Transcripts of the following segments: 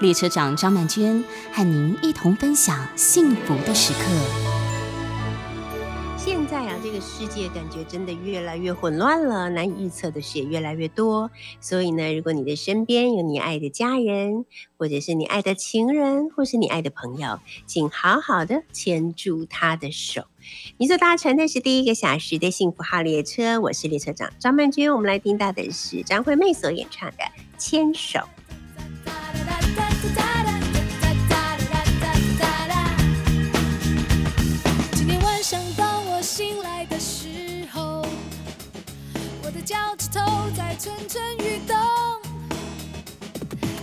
列车长张曼娟和您一同分享幸福的时刻。现在啊，这个世界感觉真的越来越混乱了，难以预测的事也越来越多。所以呢，如果你的身边有你爱的家人，或者是你爱的情人，或是你爱的朋友，请好好的牵住他的手。你所搭乘的是第一个小时的幸福号列车，我是列车长张曼娟。我们来听到的是张惠妹所演唱的《牵手》。想到我醒来的时候，我的脚趾头在蠢蠢欲动。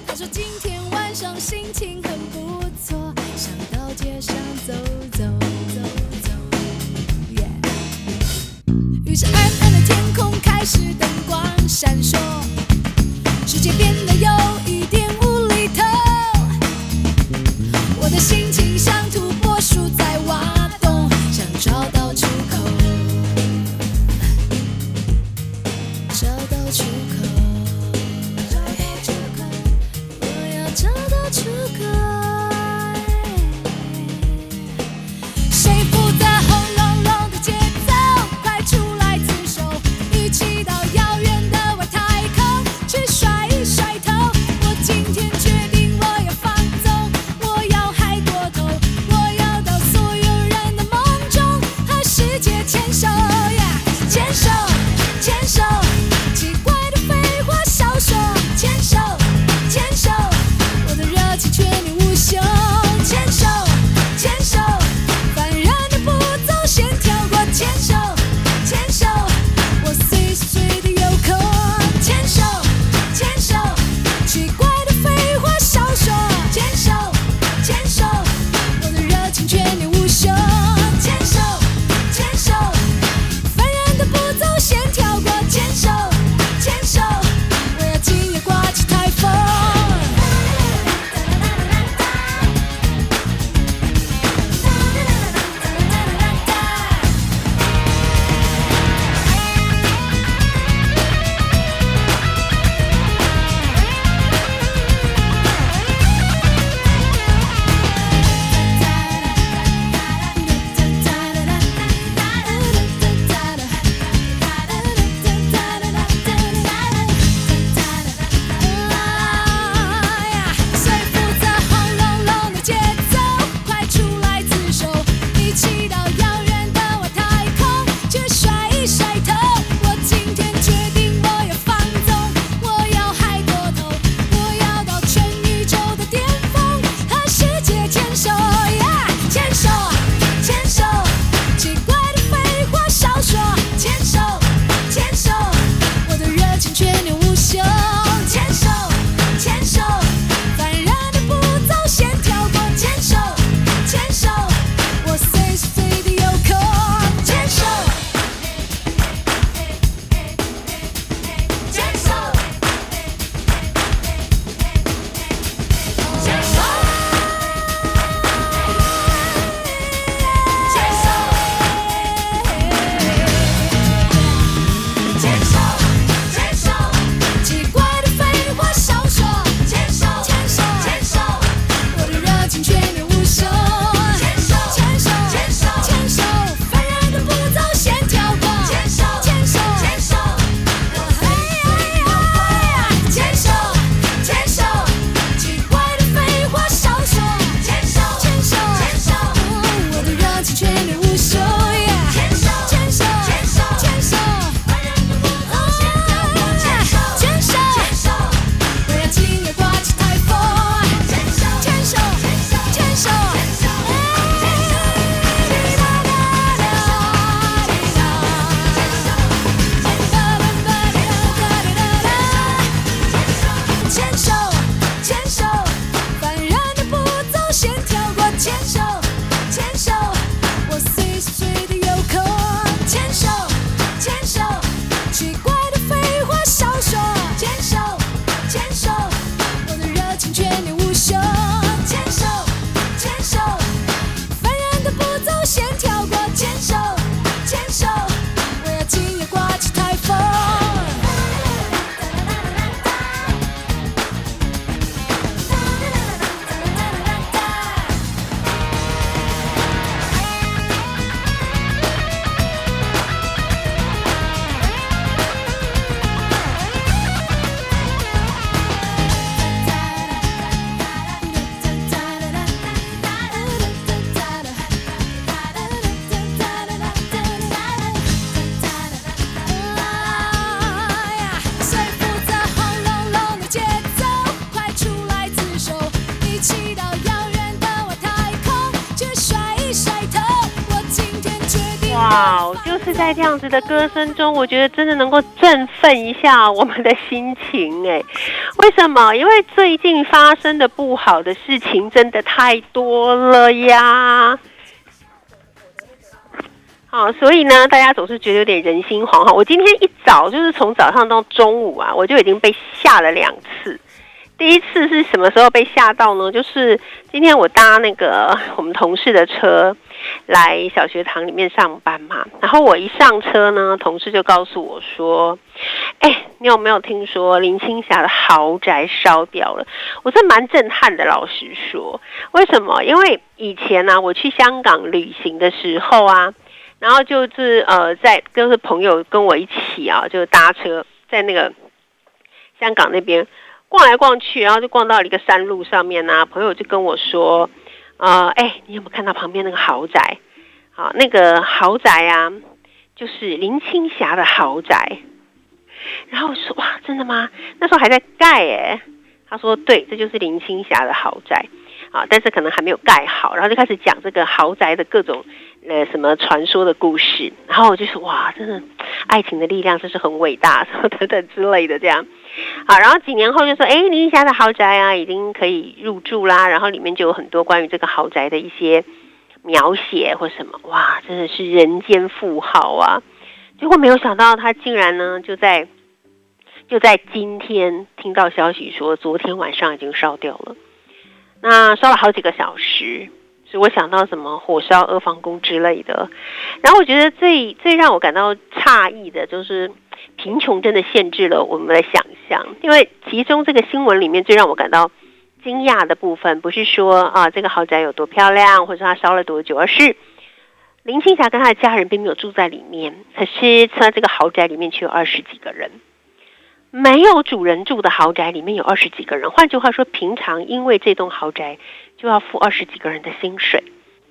他说今天晚上心情很不错，想到街上走走走走。于是暗暗的天空开始哇，就是在这样子的歌声中，我觉得真的能够振奋一下我们的心情哎。为什么？因为最近发生的不好的事情真的太多了呀。好，所以呢，大家总是觉得有点人心惶惶。我今天一早就是从早上到中午啊，我就已经被吓了两次。第一次是什么时候被吓到呢？就是今天我搭那个我们同事的车来小学堂里面上班嘛。然后我一上车呢，同事就告诉我说：“哎，你有没有听说林青霞的豪宅烧掉了？”我是蛮震撼的，老实说。为什么？因为以前呢，我去香港旅行的时候啊，然后就是呃，在跟是朋友跟我一起啊，就搭车在那个香港那边。逛来逛去，然后就逛到了一个山路上面呢。朋友就跟我说：“啊，哎，你有没有看到旁边那个豪宅？好，那个豪宅啊，就是林青霞的豪宅。”然后我说：“哇，真的吗？那时候还在盖哎。”他说：“对，这就是林青霞的豪宅啊，但是可能还没有盖好。”然后就开始讲这个豪宅的各种呃什么传说的故事。然后我就说：“哇，真的，爱情的力量真是很伟大，什 么等等之类的这样。”好，然后几年后就说，哎，林青霞的豪宅啊，已经可以入住啦。然后里面就有很多关于这个豪宅的一些描写或什么，哇，真的是人间富豪啊！结果没有想到，他竟然呢，就在就在今天听到消息说，昨天晚上已经烧掉了。那烧了好几个小时，所以我想到什么火烧阿房宫之类的。然后我觉得最最让我感到诧异的就是。贫穷真的限制了我们的想象，因为其中这个新闻里面最让我感到惊讶的部分，不是说啊这个豪宅有多漂亮，或者说它烧了多久，而是林青霞跟她的家人并没有住在里面，可是在这个豪宅里面却有二十几个人，没有主人住的豪宅里面有二十几个人，换句话说，平常因为这栋豪宅就要付二十几个人的薪水。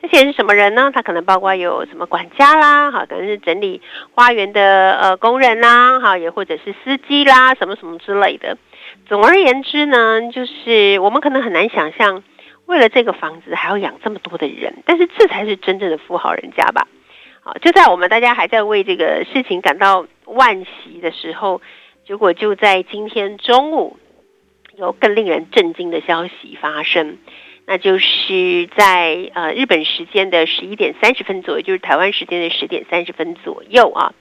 这些人是什么人呢？他可能包括有什么管家啦，哈，可能是整理花园的呃工人啦，哈，也或者是司机啦，什么什么之类的。总而言之呢，就是我们可能很难想象，为了这个房子还要养这么多的人，但是这才是真正的富豪人家吧？好，就在我们大家还在为这个事情感到惋惜的时候，结果就在今天中午，有更令人震惊的消息发生。那就是在呃日本时间的十一点三十分左右，就是台湾时间的十点三十分左右啊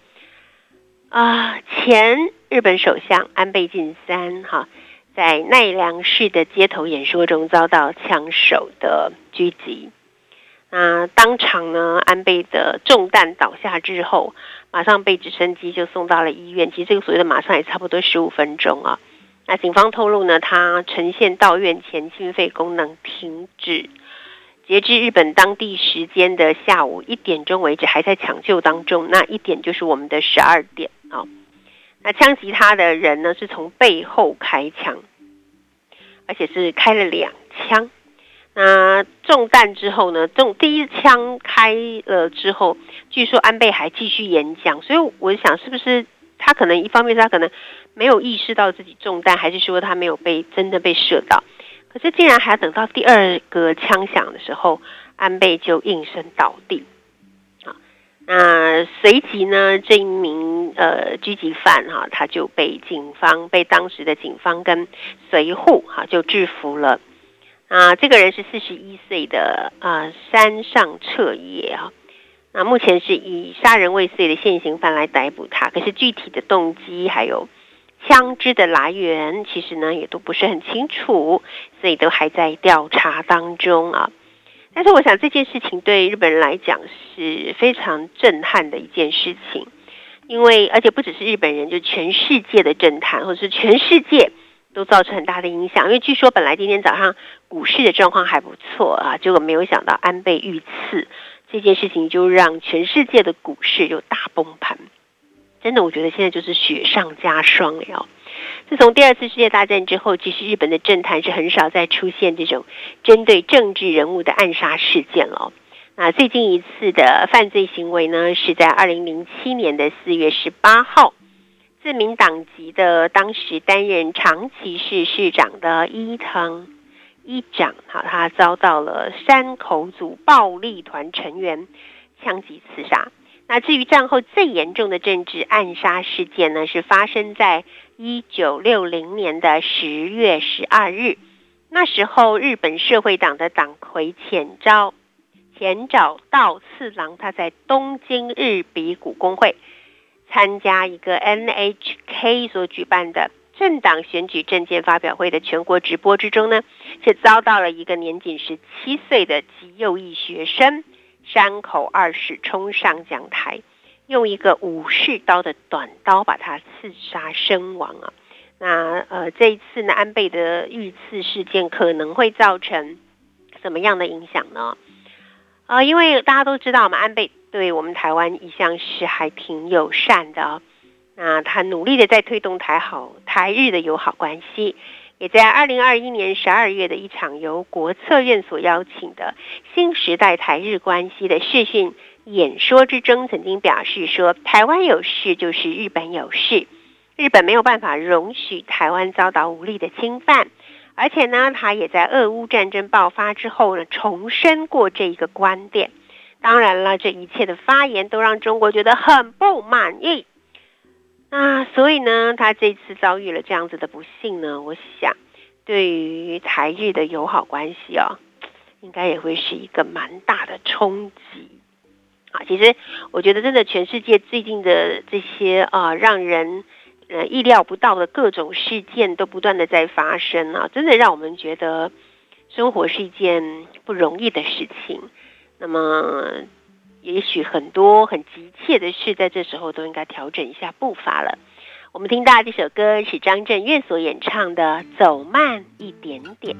啊，前日本首相安倍晋三哈，在奈良市的街头演说中遭到枪手的狙击，那当场呢，安倍的中弹倒下之后，马上被直升机就送到了医院。其实这个所谓的马上也差不多十五分钟啊。那警方透露呢，他呈现到院前心肺功能停止，截至日本当地时间的下午一点钟为止，还在抢救当中。那一点就是我们的十二点啊。那枪击他的人呢，是从背后开枪，而且是开了两枪。那中弹之后呢，中第一枪开了之后，据说安倍还继续演讲，所以我想是不是？他可能一方面是他可能没有意识到自己中弹，还是说他没有被真的被射到？可是竟然还要等到第二个枪响的时候，安倍就应声倒地。啊，那随即呢，这一名呃狙击犯哈，他就被警方被当时的警方跟随护哈就制服了。啊，这个人是四十一岁的啊山上彻也啊。那目前是以杀人未遂的现行犯来逮捕他，可是具体的动机还有枪支的来源，其实呢也都不是很清楚，所以都还在调查当中啊。但是我想这件事情对日本人来讲是非常震撼的一件事情，因为而且不只是日本人，就全世界的震撼，或者是全世界都造成很大的影响。因为据说本来今天早上股市的状况还不错啊，结果没有想到安倍遇刺。这件事情就让全世界的股市就大崩盘，真的，我觉得现在就是雪上加霜了。自从第二次世界大战之后，其实日本的政坛是很少再出现这种针对政治人物的暗杀事件了。那最近一次的犯罪行为呢，是在二零零七年的四月十八号，自民党籍的当时担任长崎市市长的伊藤。一长，哈，他遭到了山口组暴力团成员枪击刺杀。那至于战后最严重的政治暗杀事件呢，是发生在一九六零年的十月十二日。那时候，日本社会党的党魁浅沼浅沼道次郎，他在东京日比谷工会参加一个 NHK 所举办的政党选举政见发表会的全国直播之中呢，却遭到了一个年仅十七岁的极右翼学生。山口二世冲上讲台，用一个武士刀的短刀把他刺杀身亡啊！那呃，这一次呢，安倍的遇刺事件可能会造成什么样的影响呢？呃，因为大家都知道嘛，安倍对我们台湾一向是还挺友善的哦，那他努力的在推动台好台日的友好关系。也在二零二一年十二月的一场由国策院所邀请的新时代台日关系的视讯演说之中，曾经表示说，台湾有事就是日本有事，日本没有办法容许台湾遭到无力的侵犯，而且呢，他也在俄乌战争爆发之后呢，重申过这一个观点。当然了，这一切的发言都让中国觉得很不满意。那所以呢，他这次遭遇了这样子的不幸呢，我想对于台日的友好关系哦，应该也会是一个蛮大的冲击啊。其实我觉得，真的全世界最近的这些啊，让人呃意料不到的各种事件都不断的在发生啊，真的让我们觉得生活是一件不容易的事情。那么。也许很多很急切的事，在这时候都应该调整一下步伐了。我们听到这首歌是张震岳所演唱的《走慢一点点》。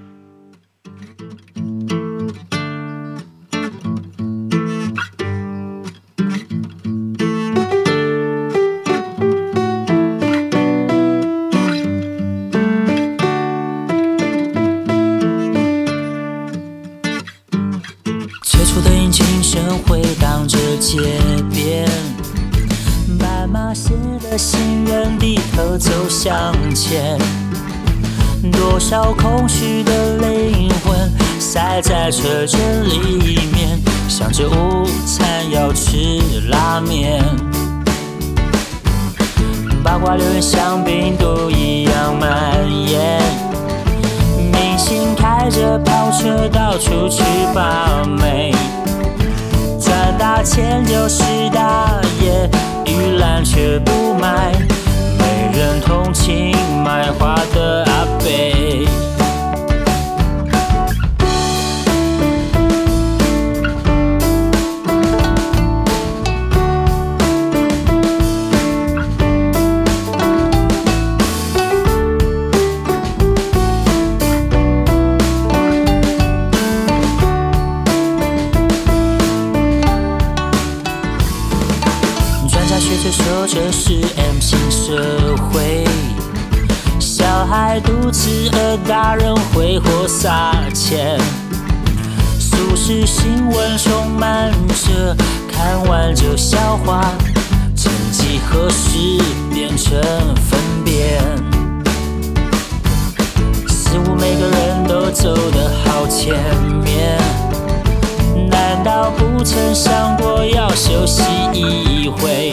是新闻充满着看完就消化，曾几何时变成粪便？似乎每个人都走得好前面，难道不曾想过要休息一回？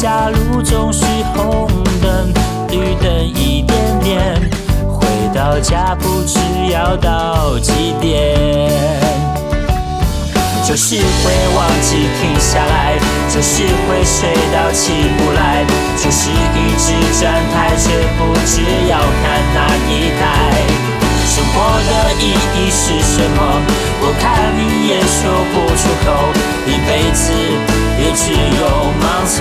家路总是红灯绿灯一点点，到家不知要到几点。就是会忘记停下来，就是会睡到起不来，就是一直站台却不知要看哪一台。生活的意义是什么？我看你也说不出口，一辈子。也只有盲从，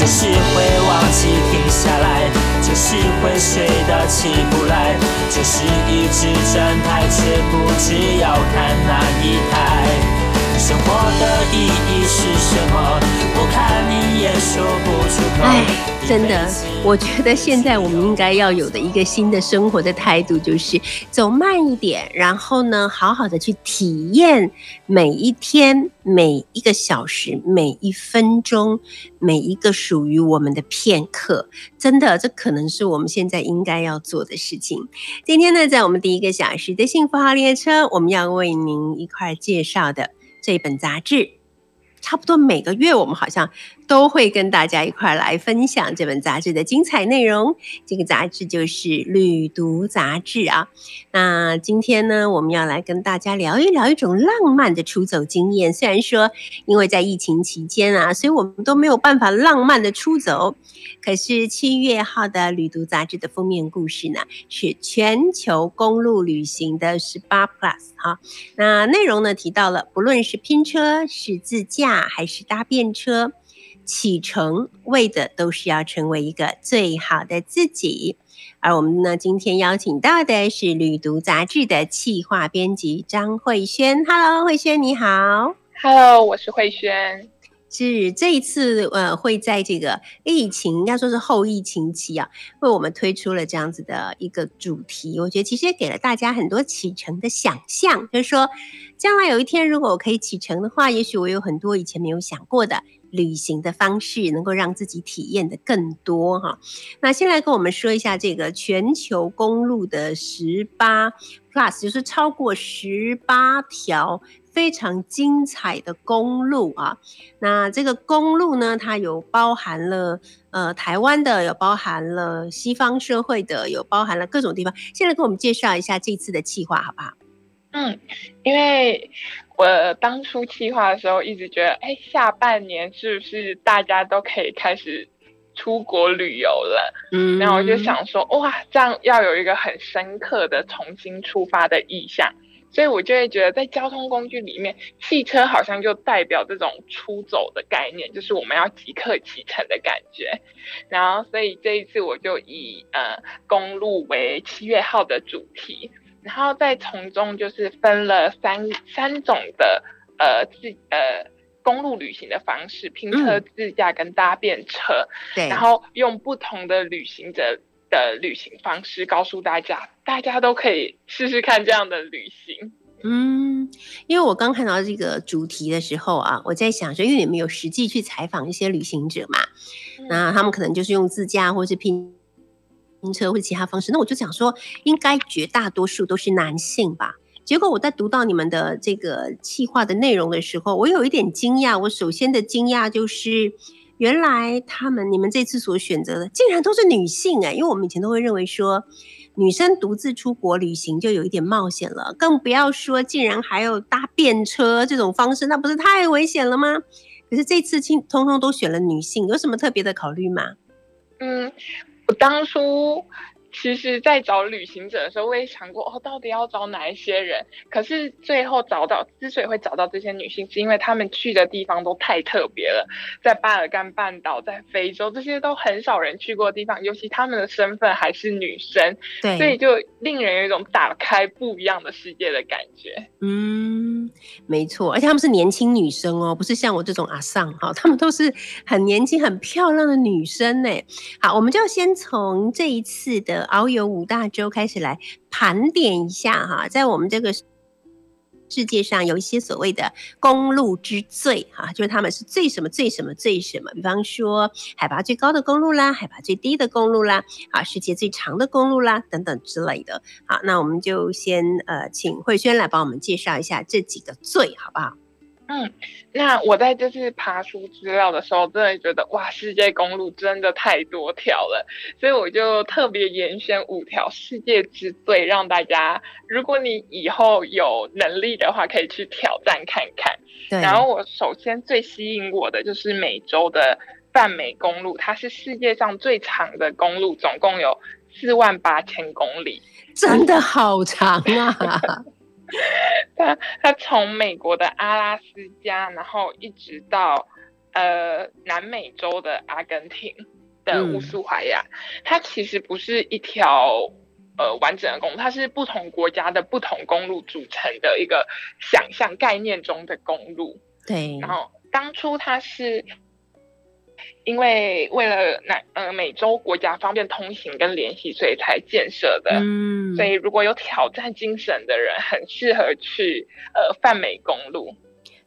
就是会忘记停下来，就是会睡到起不来，就是一直站台却不知要看哪一台。生活的意义是什么？我看你也说不出口。哎，真的，我觉得现在我们应该要有的一个新的生活的态度，就是走慢一点，然后呢，好好的去体验每一天、每一个小时、每一分钟、每一个属于我们的片刻。真的，这可能是我们现在应该要做的事情。今天呢，在我们第一个小时的幸福号列车，我们要为您一块介绍的。这本杂志。差不多每个月，我们好像都会跟大家一块来分享这本杂志的精彩内容。这个杂志就是《旅读杂志》啊。那今天呢，我们要来跟大家聊一聊一种浪漫的出走经验。虽然说，因为在疫情期间啊，所以我们都没有办法浪漫的出走。可是七月号的《旅读杂志》的封面故事呢，是全球公路旅行的十八 Plus 哈。那内容呢提到了，不论是拼车、是自驾还是搭便车，启程为的都是要成为一个最好的自己。而我们呢，今天邀请到的是《旅读杂志》的企划编辑张慧轩。Hello，慧轩你好。Hello，我是慧轩。是这一次，呃，会在这个疫情，应该说是后疫情期啊，为我们推出了这样子的一个主题。我觉得其实也给了大家很多启程的想象，就是说，将来有一天如果我可以启程的话，也许我有很多以前没有想过的旅行的方式，能够让自己体验的更多哈。那先来跟我们说一下这个全球公路的十八 Plus，就是超过十八条。非常精彩的公路啊，那这个公路呢，它有包含了呃台湾的，有包含了西方社会的，有包含了各种地方。现在跟我们介绍一下这次的计划好不好？嗯，因为我当初计划的时候，一直觉得，哎，下半年是不是大家都可以开始出国旅游了？嗯，然后我就想说，哇，这样要有一个很深刻的重新出发的意向。所以我就会觉得，在交通工具里面，汽车好像就代表这种出走的概念，就是我们要即刻启程的感觉。然后，所以这一次我就以呃公路为七月号的主题，然后再从中就是分了三三种的呃自呃公路旅行的方式，拼车、自驾跟搭便车，对，然后用不同的旅行者。的旅行方式告诉大家，大家都可以试试看这样的旅行。嗯，因为我刚看到这个主题的时候啊，我在想说，因为你们有实际去采访一些旅行者嘛，嗯、那他们可能就是用自驾或是拼拼车或者其他方式，那我就想说，应该绝大多数都是男性吧。结果我在读到你们的这个计划的内容的时候，我有一点惊讶。我首先的惊讶就是。原来他们你们这次所选择的竟然都是女性哎、因为我们以前都会认为说女生独自出国旅行就有一点冒险了，更不要说竟然还有搭便车这种方式，那不是太危险了吗？可是这次通通通都选了女性，有什么特别的考虑吗？嗯，我当初。其实，在找旅行者的时候，我也想过哦，到底要找哪一些人？可是最后找到，之所以会找到这些女性，是因为她们去的地方都太特别了，在巴尔干半岛，在非洲，这些都很少人去过的地方，尤其她们的身份还是女生，对，所以就令人有一种打开不一样的世界的感觉。嗯，没错，而且他们是年轻女生哦，不是像我这种阿丧哈，她们都是很年轻、很漂亮的女生呢。好，我们就先从这一次的。遨游五大洲开始来盘点一下哈，在我们这个世界上有一些所谓的公路之最哈，就是他们是最什么最什么最什么，比方说海拔最高的公路啦，海拔最低的公路啦，啊，世界最长的公路啦等等之类的。好，那我们就先呃请慧轩来帮我们介绍一下这几个最好不好？嗯，那我在这次爬书资料的时候，真的觉得哇，世界公路真的太多条了，所以我就特别严选五条世界之最，让大家，如果你以后有能力的话，可以去挑战看看。对。然后我首先最吸引我的就是美洲的泛美公路，它是世界上最长的公路，总共有四万八千公里，真的好长啊！它它从美国的阿拉斯加，然后一直到呃南美洲的阿根廷的乌苏怀亚，嗯、它其实不是一条呃完整的公路，它是不同国家的不同公路组成的一个想象概念中的公路。对，然后当初它是。因为为了南呃美洲国家方便通行跟联系，所以才建设的。嗯，所以如果有挑战精神的人，很适合去呃泛美公路。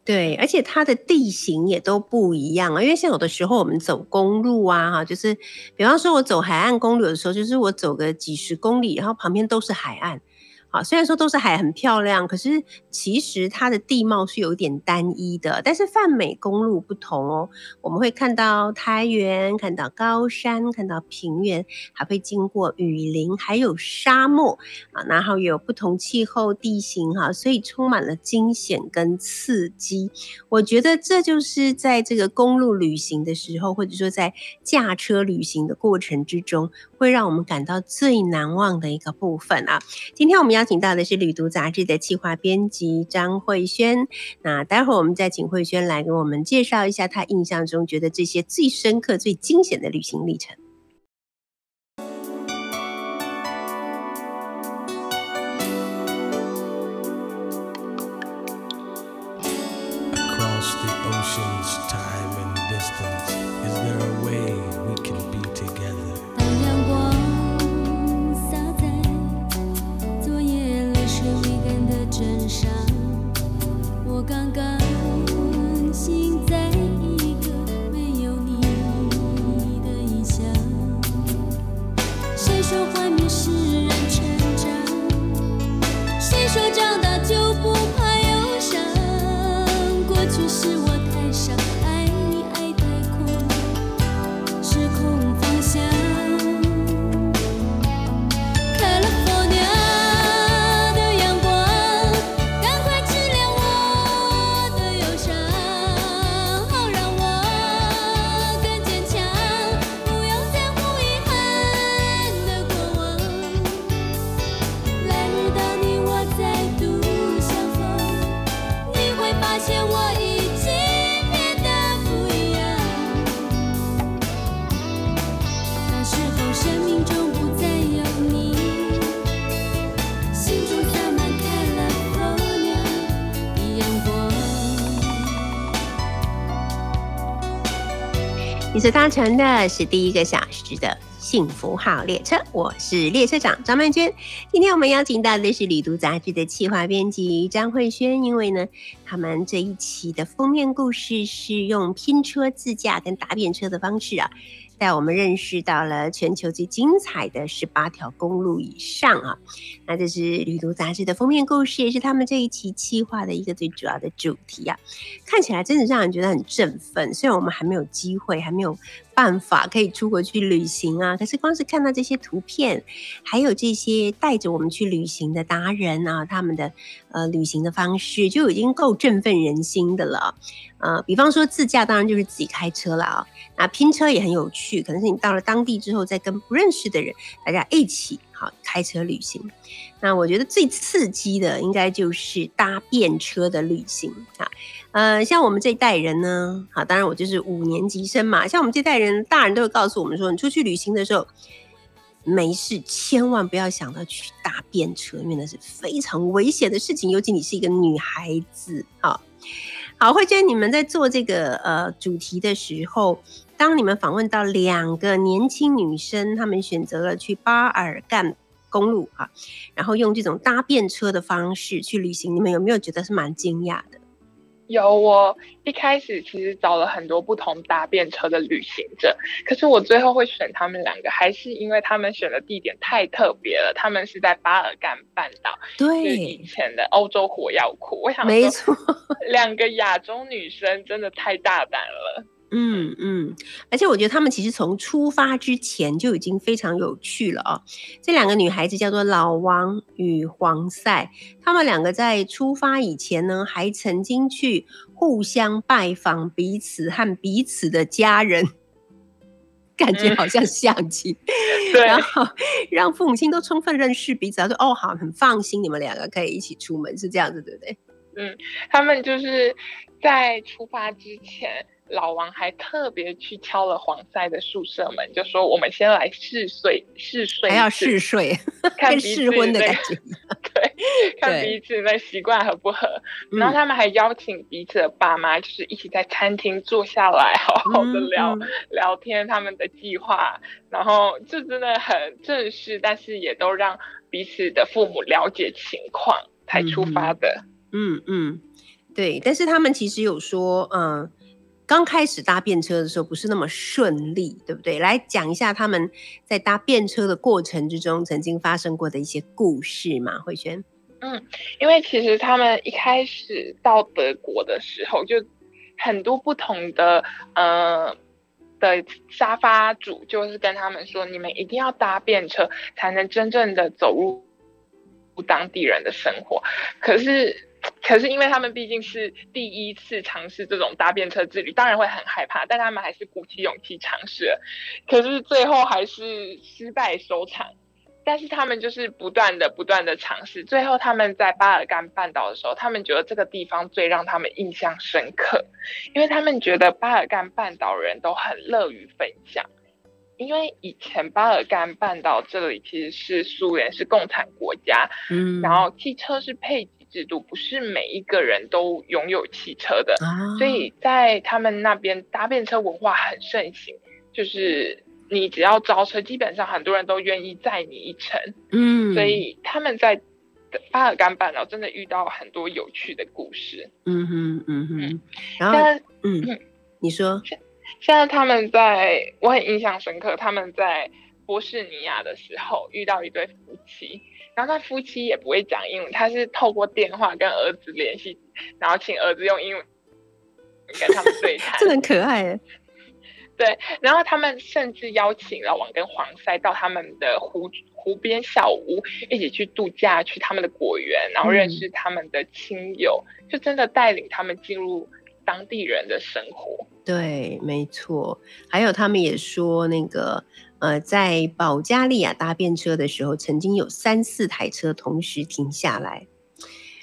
对，而且它的地形也都不一样啊。因为像有的时候我们走公路啊，哈，就是比方说我走海岸公路的时候，就是我走个几十公里，然后旁边都是海岸。啊，虽然说都是海很漂亮，可是其实它的地貌是有点单一的。但是泛美公路不同哦，我们会看到苔原，看到高山，看到平原，还会经过雨林，还有沙漠啊，然后有不同气候地形哈，所以充满了惊险跟刺激。我觉得这就是在这个公路旅行的时候，或者说在驾车旅行的过程之中，会让我们感到最难忘的一个部分啊。今天我们要。请到的是《旅读》杂志的企划编辑张慧轩。那待会儿我们再请慧轩来给我们介绍一下他印象中觉得这些最深刻、最惊险的旅行历程。搭乘的是第一个小时的幸福号列车，我是列车长张曼娟。今天我们邀请到的是《旅读》杂志的企划编辑张慧轩，因为呢，他们这一期的封面故事是用拼车自驾跟搭便车的方式啊。带我们认识到了全球最精彩的十八条公路以上啊！那这是《旅途》杂志的封面故事，也是他们这一期企划的一个最主要的主题啊！看起来真的让人觉得很振奋。虽然我们还没有机会，还没有办法可以出国去旅行啊，可是光是看到这些图片，还有这些带着我们去旅行的达人啊，他们的呃旅行的方式，就已经够振奋人心的了。呃，比方说自驾，当然就是自己开车了啊。那拼车也很有趣，可能是你到了当地之后，再跟不认识的人，大家一起好开车旅行。那我觉得最刺激的，应该就是搭便车的旅行啊。呃，像我们这一代人呢，好，当然我就是五年级生嘛。像我们这代人，大人都会告诉我们说，你出去旅行的时候，没事，千万不要想到去搭便车，因为那是非常危险的事情，尤其你是一个女孩子啊。好，慧娟，你们在做这个呃主题的时候，当你们访问到两个年轻女生，她们选择了去巴尔干公路啊，然后用这种搭便车的方式去旅行，你们有没有觉得是蛮惊讶的？有，我一开始其实找了很多不同搭便车的旅行者，可是我最后会选他们两个，还是因为他们选的地点太特别了。他们是在巴尔干半岛，对，以前的欧洲火药库。我想没错，两个亚洲女生真的太大胆了。嗯嗯，而且我觉得他们其实从出发之前就已经非常有趣了哦。这两个女孩子叫做老王与黄赛，他们两个在出发以前呢，还曾经去互相拜访彼此和彼此的家人，感觉好像相亲。对，然后让父母亲都充分认识彼此，说哦好，很放心，你们两个可以一起出门，是这样子，对不对？嗯，他们就是在出发之前。老王还特别去敲了黄赛的宿舍门，就说：“我们先来试睡，试睡，还要试睡，看 试婚的感觉，对，看彼此的习惯合不合。然后他们还邀请彼此的爸妈，就是一起在餐厅坐下来，好好的聊聊天他们的计划。然后这真的很正式，但是也都让彼此的父母了解情况才出发的。嗯嗯，对。但是他们其实有说，嗯。刚开始搭便车的时候不是那么顺利，对不对？来讲一下他们在搭便车的过程之中曾经发生过的一些故事嘛，慧萱。嗯，因为其实他们一开始到德国的时候，就很多不同的呃的沙发主，就是跟他们说，你们一定要搭便车，才能真正的走入当地人的生活。可是。可是因为他们毕竟是第一次尝试这种搭便车之旅，当然会很害怕，但他们还是鼓起勇气尝试了。可是最后还是失败收场。但是他们就是不断的、不断的尝试，最后他们在巴尔干半岛的时候，他们觉得这个地方最让他们印象深刻，因为他们觉得巴尔干半岛人都很乐于分享。因为以前巴尔干半岛这里其实是苏联，是共产国家，嗯，然后汽车是配。制度不是每一个人都拥有汽车的，所以在他们那边搭便车文化很盛行。就是你只要招车，基本上很多人都愿意载你一程。嗯，所以他们在巴尔干半岛真的遇到很多有趣的故事。嗯哼，嗯哼。然后，嗯，你说，现在他们在我很印象深刻，他们在波士尼亚的时候遇到一对夫妻。然后他夫妻也不会讲英文，他是透过电话跟儿子联系，然后请儿子用英文跟他们对谈，这很可爱。对，然后他们甚至邀请老王跟黄塞到他们的湖湖边小屋，一起去度假，去他们的果园，然后认识他们的亲友，就真的带领他们进入当地人的生活。对，没错。还有他们也说那个。呃，在保加利亚搭便车的时候，曾经有三四台车同时停下来，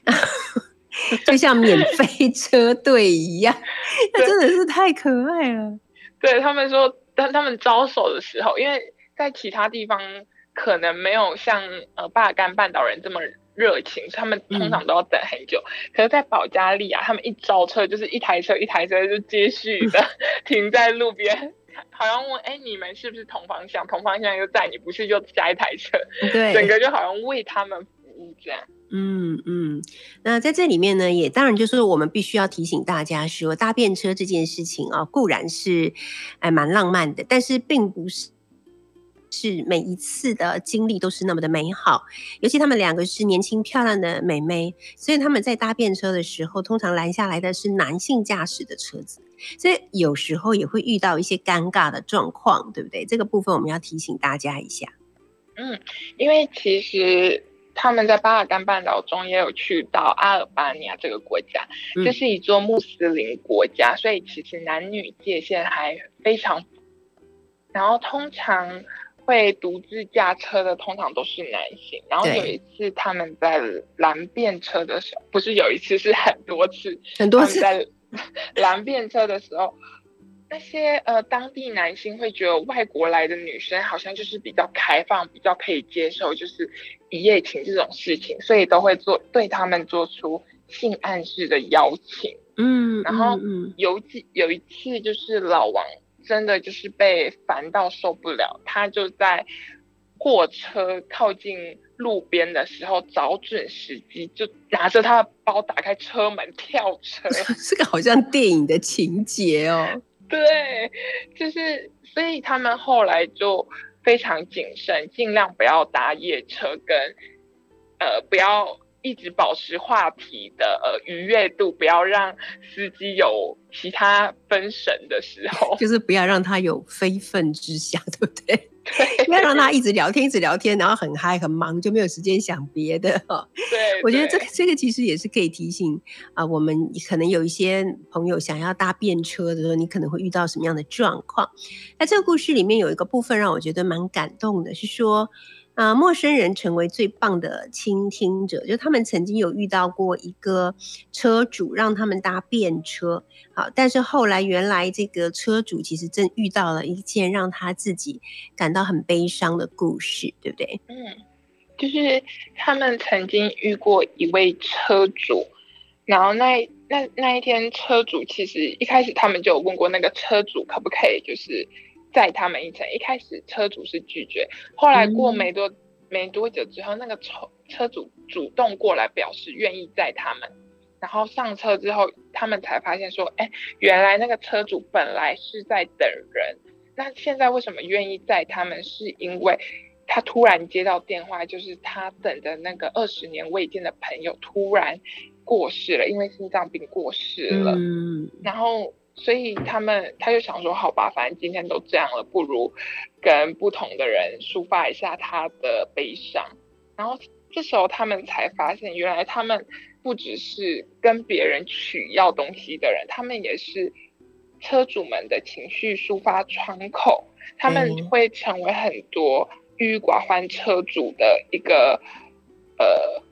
就像免费车队一样，那真的是太可爱了。对他们说，当他们招手的时候，因为在其他地方可能没有像呃巴尔干半岛人这么热情，他们通常都要等很久。可是，在保加利亚，他们一招车就是一台车一台车就接续的 停在路边。好像问哎，你们是不是同方向？同方向又在你，不是就加一台车？对，整个就好像为他们服务这样。嗯嗯，那在这里面呢，也当然就是我们必须要提醒大家说，搭便车这件事情啊，固然是哎蛮浪漫的，但是并不是。是每一次的经历都是那么的美好，尤其他们两个是年轻漂亮的美眉，所以他们在搭便车的时候，通常拦下来的是男性驾驶的车子，所以有时候也会遇到一些尴尬的状况，对不对？这个部分我们要提醒大家一下。嗯，因为其实他们在巴尔干半岛中也有去到阿尔巴尼亚这个国家，这是一座穆斯林国家，所以其实男女界限还非常，然后通常。会独自驾车的通常都是男性，然后有一次他们在拦便车的时候，不是有一次是很多次，很多次在 拦便车的时候，那些呃当地男性会觉得外国来的女生好像就是比较开放，比较可以接受就是一夜情这种事情，所以都会做对他们做出性暗示的邀请。嗯，然后有几有一次就是老王。真的就是被烦到受不了，他就在货车靠近路边的时候，找准时机，就拿着他的包打开车门跳车，这个好像电影的情节哦。对，就是所以他们后来就非常谨慎，尽量不要搭夜车，跟呃不要。一直保持话题的呃愉悦度，不要让司机有其他分神的时候，就是不要让他有非分之想，对不对？不要让他一直聊天，一直聊天，然后很嗨很忙，就没有时间想别的哈。对，我觉得这个这个其实也是可以提醒啊，我们可能有一些朋友想要搭便车的时候，你可能会遇到什么样的状况？那这个故事里面有一个部分让我觉得蛮感动的，是说。啊，陌生人成为最棒的倾听者，就他们曾经有遇到过一个车主让他们搭便车，好，但是后来原来这个车主其实正遇到了一件让他自己感到很悲伤的故事，对不对？嗯，就是他们曾经遇过一位车主，然后那那那一天车主其实一开始他们就有问过那个车主可不可以就是。载他们一程，一开始车主是拒绝，后来过没多没多久之后，那个车车主主动过来表示愿意载他们，然后上车之后，他们才发现说，哎，原来那个车主本来是在等人，那现在为什么愿意载他们？是因为他突然接到电话，就是他等的那个二十年未见的朋友突然过世了，因为心脏病过世了。嗯，然后所以他们他就想说，好吧，反正今天都这样了，不如跟不同的人抒发一下他的悲伤。然后这时候他们才发现，原来他们。不只是跟别人取要东西的人，他们也是车主们的情绪抒发窗口。他们会成为很多郁郁寡欢车主的一个呃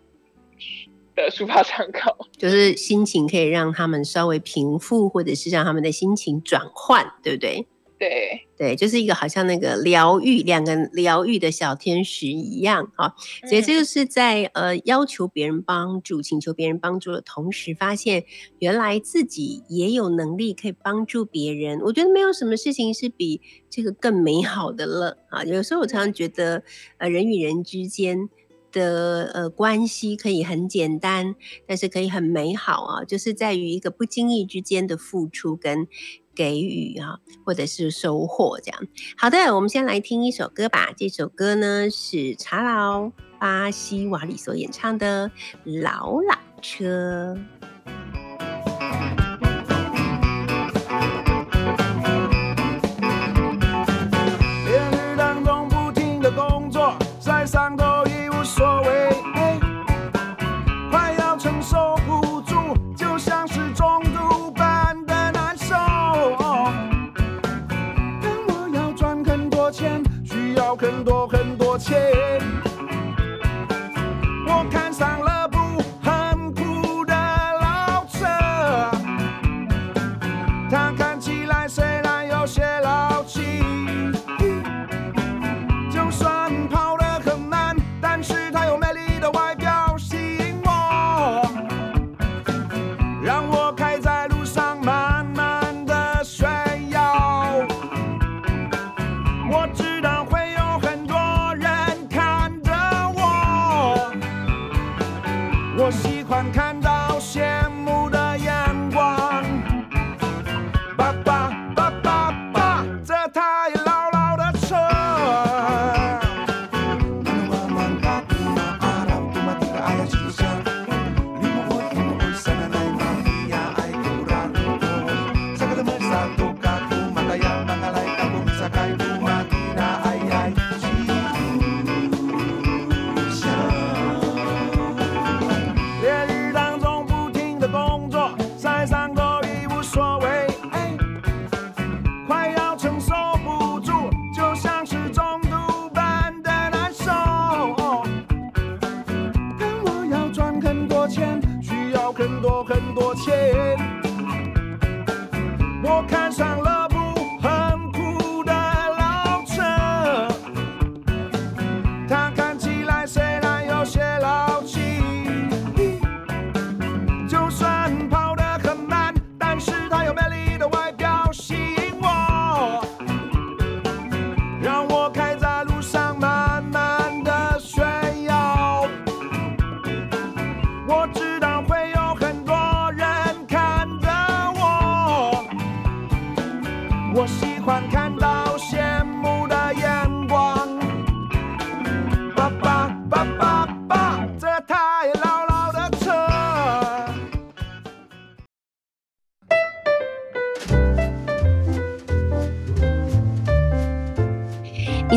的抒发参考，就是心情可以让他们稍微平复，或者是让他们的心情转换，对不对？对对，就是一个好像那个疗愈两个疗愈的小天使一样啊，所以这个是在呃要求别人帮助、请求别人帮助的同时，发现原来自己也有能力可以帮助别人。我觉得没有什么事情是比这个更美好的了啊！有时候我常常觉得，呃，人与人之间的呃关系可以很简单，但是可以很美好啊，就是在于一个不经意之间的付出跟。给予啊，或者是收获这样。好的，我们先来听一首歌吧。这首歌呢是查劳巴西瓦里所演唱的《老老车》。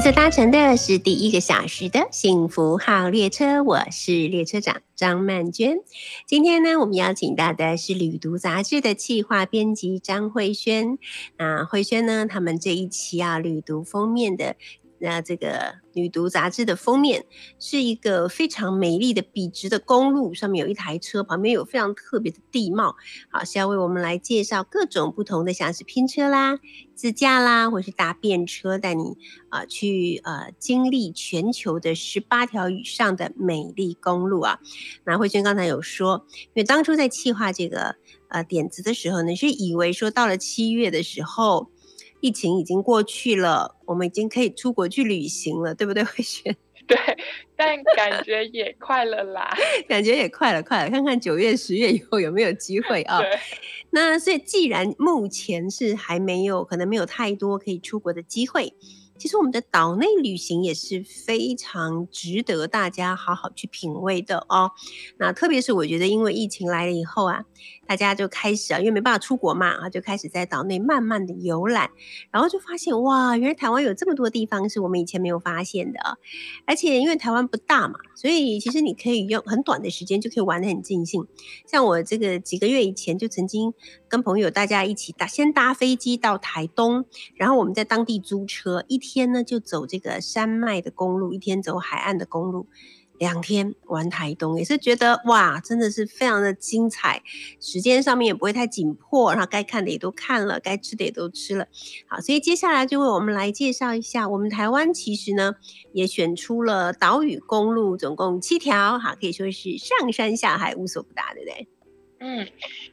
这搭乘的是第一个小时的幸福号列车，我是列车长张曼娟。今天呢，我们邀请到的是《旅读》杂志的企划编辑张慧萱。那慧萱呢，他们这一期啊，《旅读》封面的。那这个女读杂志的封面是一个非常美丽的笔直的公路，上面有一台车，旁边有非常特别的地貌。好，是要为我们来介绍各种不同的，像是拼车啦、自驾啦，或是搭便车，带你啊去呃经历全球的十八条以上的美丽公路啊。那慧娟刚才有说，因为当初在计划这个呃点子的时候呢，是以为说到了七月的时候。疫情已经过去了，我们已经可以出国去旅行了，对不对，慧萱？对，但感觉也快了啦，感觉也快了，快了，看看九月、十月以后有没有机会啊？对，那所以既然目前是还没有，可能没有太多可以出国的机会。其实我们的岛内旅行也是非常值得大家好好去品味的哦。那特别是我觉得，因为疫情来了以后啊，大家就开始啊，因为没办法出国嘛，啊，就开始在岛内慢慢的游览，然后就发现哇，原来台湾有这么多地方是我们以前没有发现的啊。而且因为台湾不大嘛，所以其实你可以用很短的时间就可以玩得很尽兴。像我这个几个月以前就曾经跟朋友大家一起搭，先搭飞机到台东，然后我们在当地租车一天。呢，就走这个山脉的公路，一天走海岸的公路，两天玩台东，也是觉得哇，真的是非常的精彩。时间上面也不会太紧迫，然后该看的也都看了，该吃的也都吃了。好，所以接下来就为我们来介绍一下，我们台湾其实呢也选出了岛屿公路，总共七条，哈，可以说是上山下海无所不达，对不对？嗯，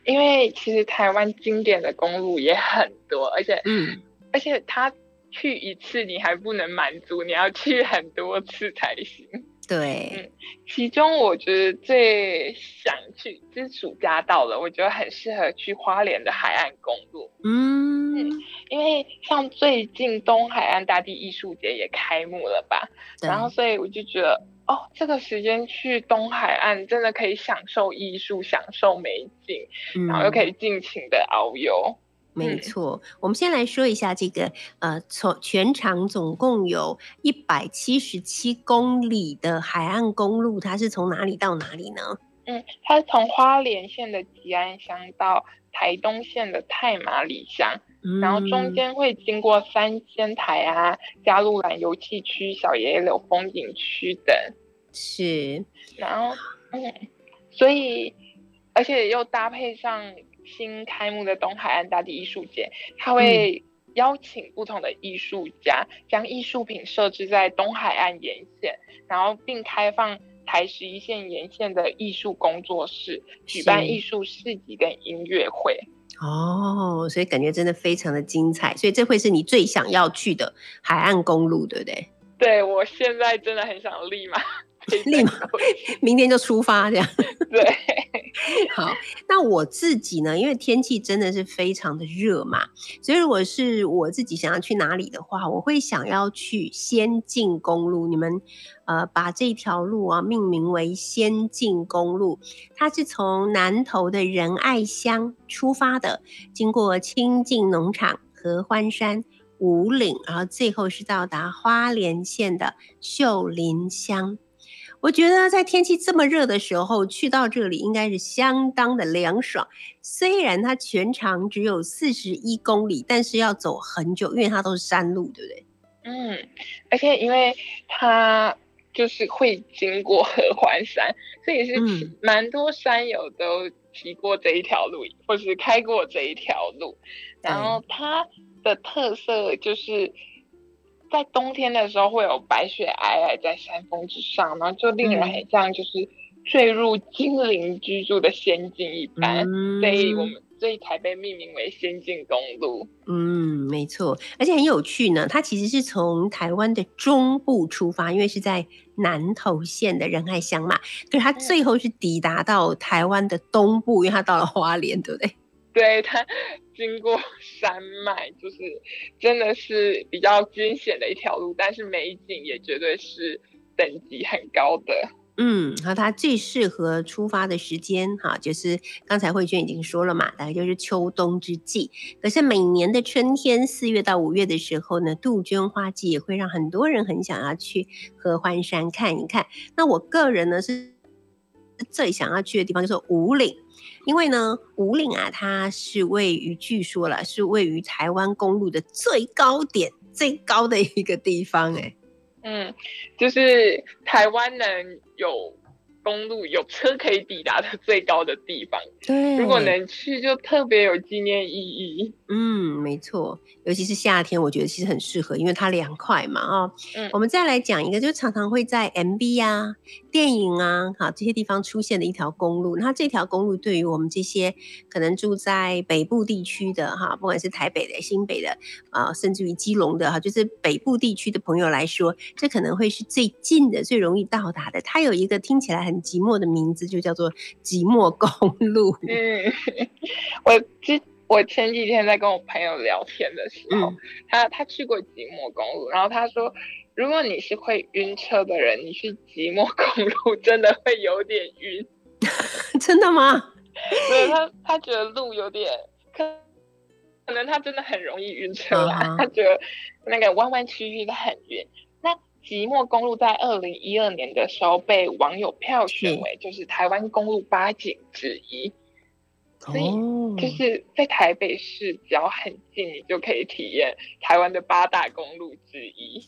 因为其实台湾经典的公路也很多，而且，嗯，而且它。去一次你还不能满足，你要去很多次才行。对，嗯，其中我觉得最想去，就是暑假到了，我觉得很适合去花莲的海岸公路。嗯，因为像最近东海岸大地艺术节也开幕了吧，然后所以我就觉得，哦，这个时间去东海岸真的可以享受艺术，享受美景，然后又可以尽情的遨游。没错，我们先来说一下这个，呃，从全长总共有一百七十七公里的海岸公路，它是从哪里到哪里呢？嗯，它是从花莲县的吉安乡到台东县的太马里乡，然后中间会经过三仙台啊、加路兰油气区、小野柳风景区等。是，然后，嗯，所以，而且又搭配上。新开幕的东海岸大地艺术节，它会邀请不同的艺术家，将艺术品设置在东海岸沿线，然后并开放台十一线沿线的艺术工作室，举办艺术市集跟音乐会。哦，所以感觉真的非常的精彩，所以这会是你最想要去的海岸公路，对不对？对，我现在真的很想立马。立马 明天就出发，这样 对。好，那我自己呢？因为天气真的是非常的热嘛，所以如果是我自己想要去哪里的话，我会想要去先进公路。你们呃，把这条路啊命名为先进公路，它是从南投的仁爱乡出发的，经过清境农场、合欢山、五岭，然后最后是到达花莲县的秀林乡。我觉得在天气这么热的时候去到这里应该是相当的凉爽。虽然它全长只有四十一公里，但是要走很久，因为它都是山路，对不对？嗯，而且因为它就是会经过 合欢山，所以是蛮多山友都骑过这一条路，或是开过这一条路。然后它的特色就是。在冬天的时候会有白雪皑皑在山峰之上，然后就令人很像就是坠入精灵居住的仙境一般，所以我们所以才被命名为仙境公路。嗯，没错，而且很有趣呢。它其实是从台湾的中部出发，因为是在南投县的仁爱乡嘛，可是它最后是抵达到台湾的东部，因为它到了花莲，对不对？对它 经过山脉，就是真的是比较惊险的一条路，但是美景也绝对是等级很高的。嗯，好，它最适合出发的时间，哈，就是刚才慧娟已经说了嘛，大概就是秋冬之际。可是每年的春天，四月到五月的时候呢，杜鹃花季也会让很多人很想要去合欢山看一看。那我个人呢是最想要去的地方就是五岭。因为呢，五岭啊，它是位于，据说了是位于台湾公路的最高点、最高的一个地方，哎，嗯，就是台湾人有公路有车可以抵达的最高的地方。对，如果能去，就特别有纪念意义。嗯，没错，尤其是夏天，我觉得其实很适合，因为它凉快嘛啊。嗯我们再来讲一个，就常常会在 MV 啊、电影啊、好这些地方出现的一条公路。那这条公路对于我们这些可能住在北部地区的哈，不管是台北的、新北的啊，甚至于基隆的哈，就是北部地区的朋友来说，这可能会是最近的、最容易到达的。它有一个听起来很寂寞的名字，就叫做寂寞公路。嗯，我之我前几天在跟我朋友聊天的时候，嗯他他去过寂寞公路，然后他说，如果你是会晕车的人，你去寂寞公路真的会有点晕。真的吗？对他，他觉得路有点可可能他真的很容易晕车啦啊哈他觉得那个弯弯曲曲的很晕。那即墨公路在二零一二年的时候被网友票选为就是台湾公路八景之一，所以哦就是在台北市只要很近，你就可以体验台湾的八大公路之一。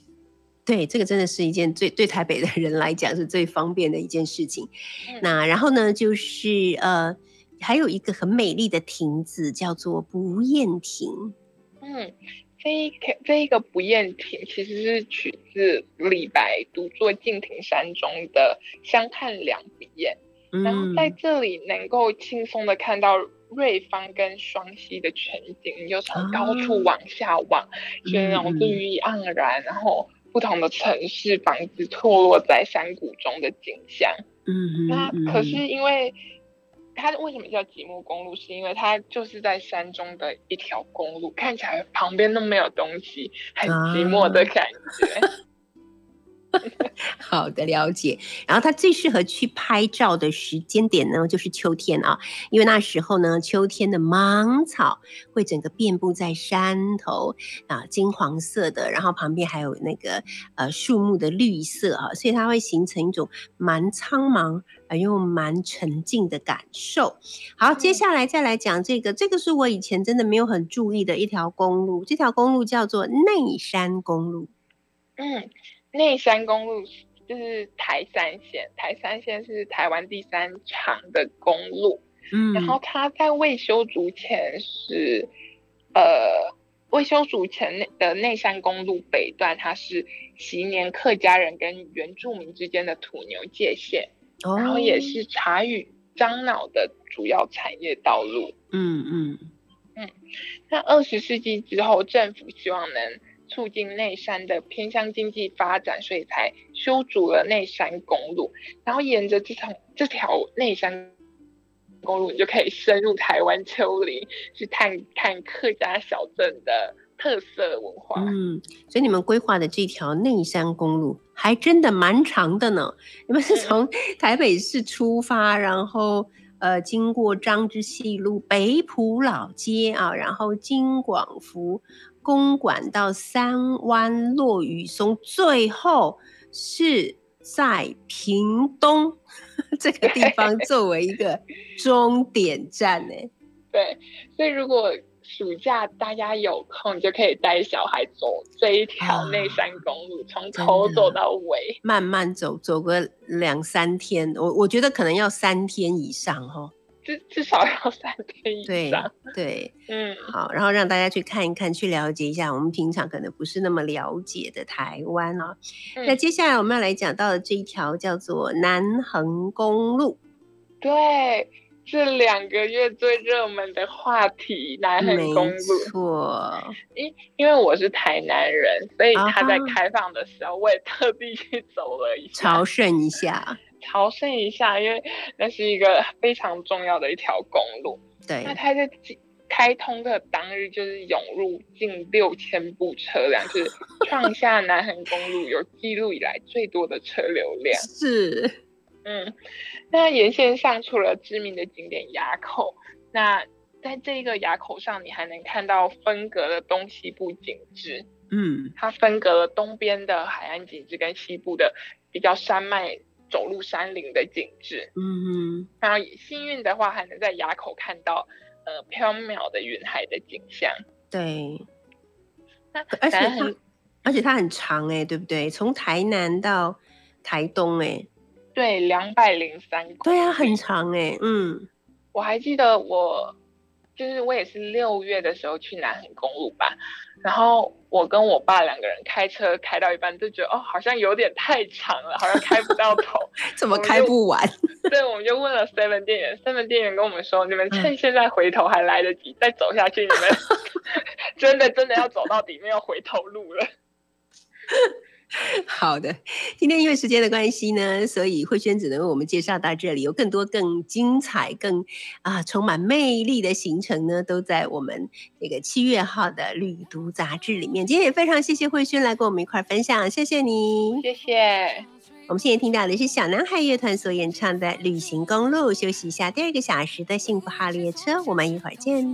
对，这个真的是一件最对台北的人来讲是最方便的一件事情。嗯那然后呢，就是呃，还有一个很美丽的亭子叫做不厌亭。嗯，这一个这一个不厌亭其实是取自李白独坐敬亭山中的“相看两不厌”，然后在嗯，这里能够轻松的看到瑞芳跟双溪的全景，你就从高处啊往下望，就是那种绿意盎然，然后不同的城市房子错落在山谷中的景象。嗯那可是因为它为什么叫极目公路？是因为它就是在山中的一条公路，看起来旁边都没有东西，很寂寞的感觉。好的了解。然后它最适合去拍照的时间点呢，就是秋天啊，因为那时候呢，秋天的芒草会整个遍布在山头啊，金黄色的，然后旁边还有那个呃树木的绿色啊，所以它会形成一种蛮苍茫而又蛮沉静的感受。好，接下来再来讲这个，这个是我以前真的没有很注意的一条公路，这条公路叫做内山公路。嗯，内山公路就是台三线，台三线是台湾第三长的公路。嗯然后它在未修筑前是，呃，未修筑前的内山公路北段，它是昔年客家人跟原住民之间的土牛界限，哦然后也是茶与樟脑的主要产业道路。嗯嗯嗯那二十世纪之后，政府希望能促进内山的偏乡经济发展，所以才修筑了内山公路。然后沿着这条这条内山公路，你就可以深入台湾丘陵，去探看客家小镇的特色文化。嗯，所以你们规划的这条内山公路还真的蛮长的呢。你们是从台北市出发，然后呃经过张之细路、北浦老街啊，然后金广福公馆到三湾落雨松，最后是在屏东 这个地方作为一个终点站呢。对，所以如果暑假大家有空，就可以带小孩走这一条内山公路，从头走到尾。慢慢走，走个两三天，我我觉得可能要三天以上哦。至至少要 三天以上。对，嗯，好，然后让大家去看一看，去了解一下我们平常可能不是那么了解的台湾哦。嗯那接下来我们要来讲到的这一条叫做南横公路，对，这两个月最热门的话题，南横没公路。错，因因为我是台南人，所以他在开放的时候，我也特地去走了一下，朝圣一下，朝圣一下，因为那是一个 非常重要的一条公路。对那，它在开通的当日，就是涌入近六千部车辆，就是创下南横公路有记录以来最多的车流量。是，嗯，那沿线上除了知名的景点垭口，那在这个垭口上，你还能看到分隔的东西部景致。嗯它分隔了东边的海岸景致跟西部的比较山脉走入山林的景致。嗯然后幸运的话，还能在垭口看到呃缥缈的云海的景象。对，那而且它，而且它很长哎、对不对？从台南到台东哎、对，两百零三公里。对啊，很长哎，嗯，我还记得我，就是我也是六月的时候去南横公路吧，然后我跟我爸两个人开车开到一半，就觉得哦，好像有点太长了，好像开不到头，怎么开不完？对，我们就问了 Seven 店员，Seven 店员跟我们说，你们趁现在回头还来得及，再走下去，你们 真的真的要走到底，没有回头路了。好的，今天因为时间的关系呢，所以慧轩只能为我们介绍到这里。有更多更精彩、更啊充满魅力的行程呢，都在我们这个七月号的旅读杂志里面。今天也非常谢谢慧轩来跟我们一块分享，谢谢你，谢谢。我们现在听到的是小男孩乐团所演唱的《旅行公路》，休息一下第二个小时的幸福号列车，我们一会儿见。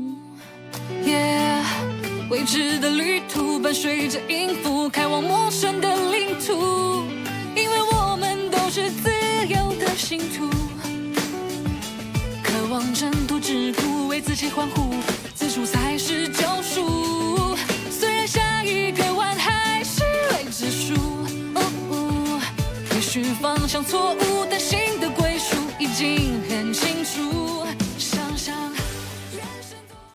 未知的旅途，伴随着音符，开往陌生的领土。因为我们都是自由的信徒，渴望征途之途，为自己欢呼，自处才是救赎。虽然下一个弯还是未知数，也许方向错误。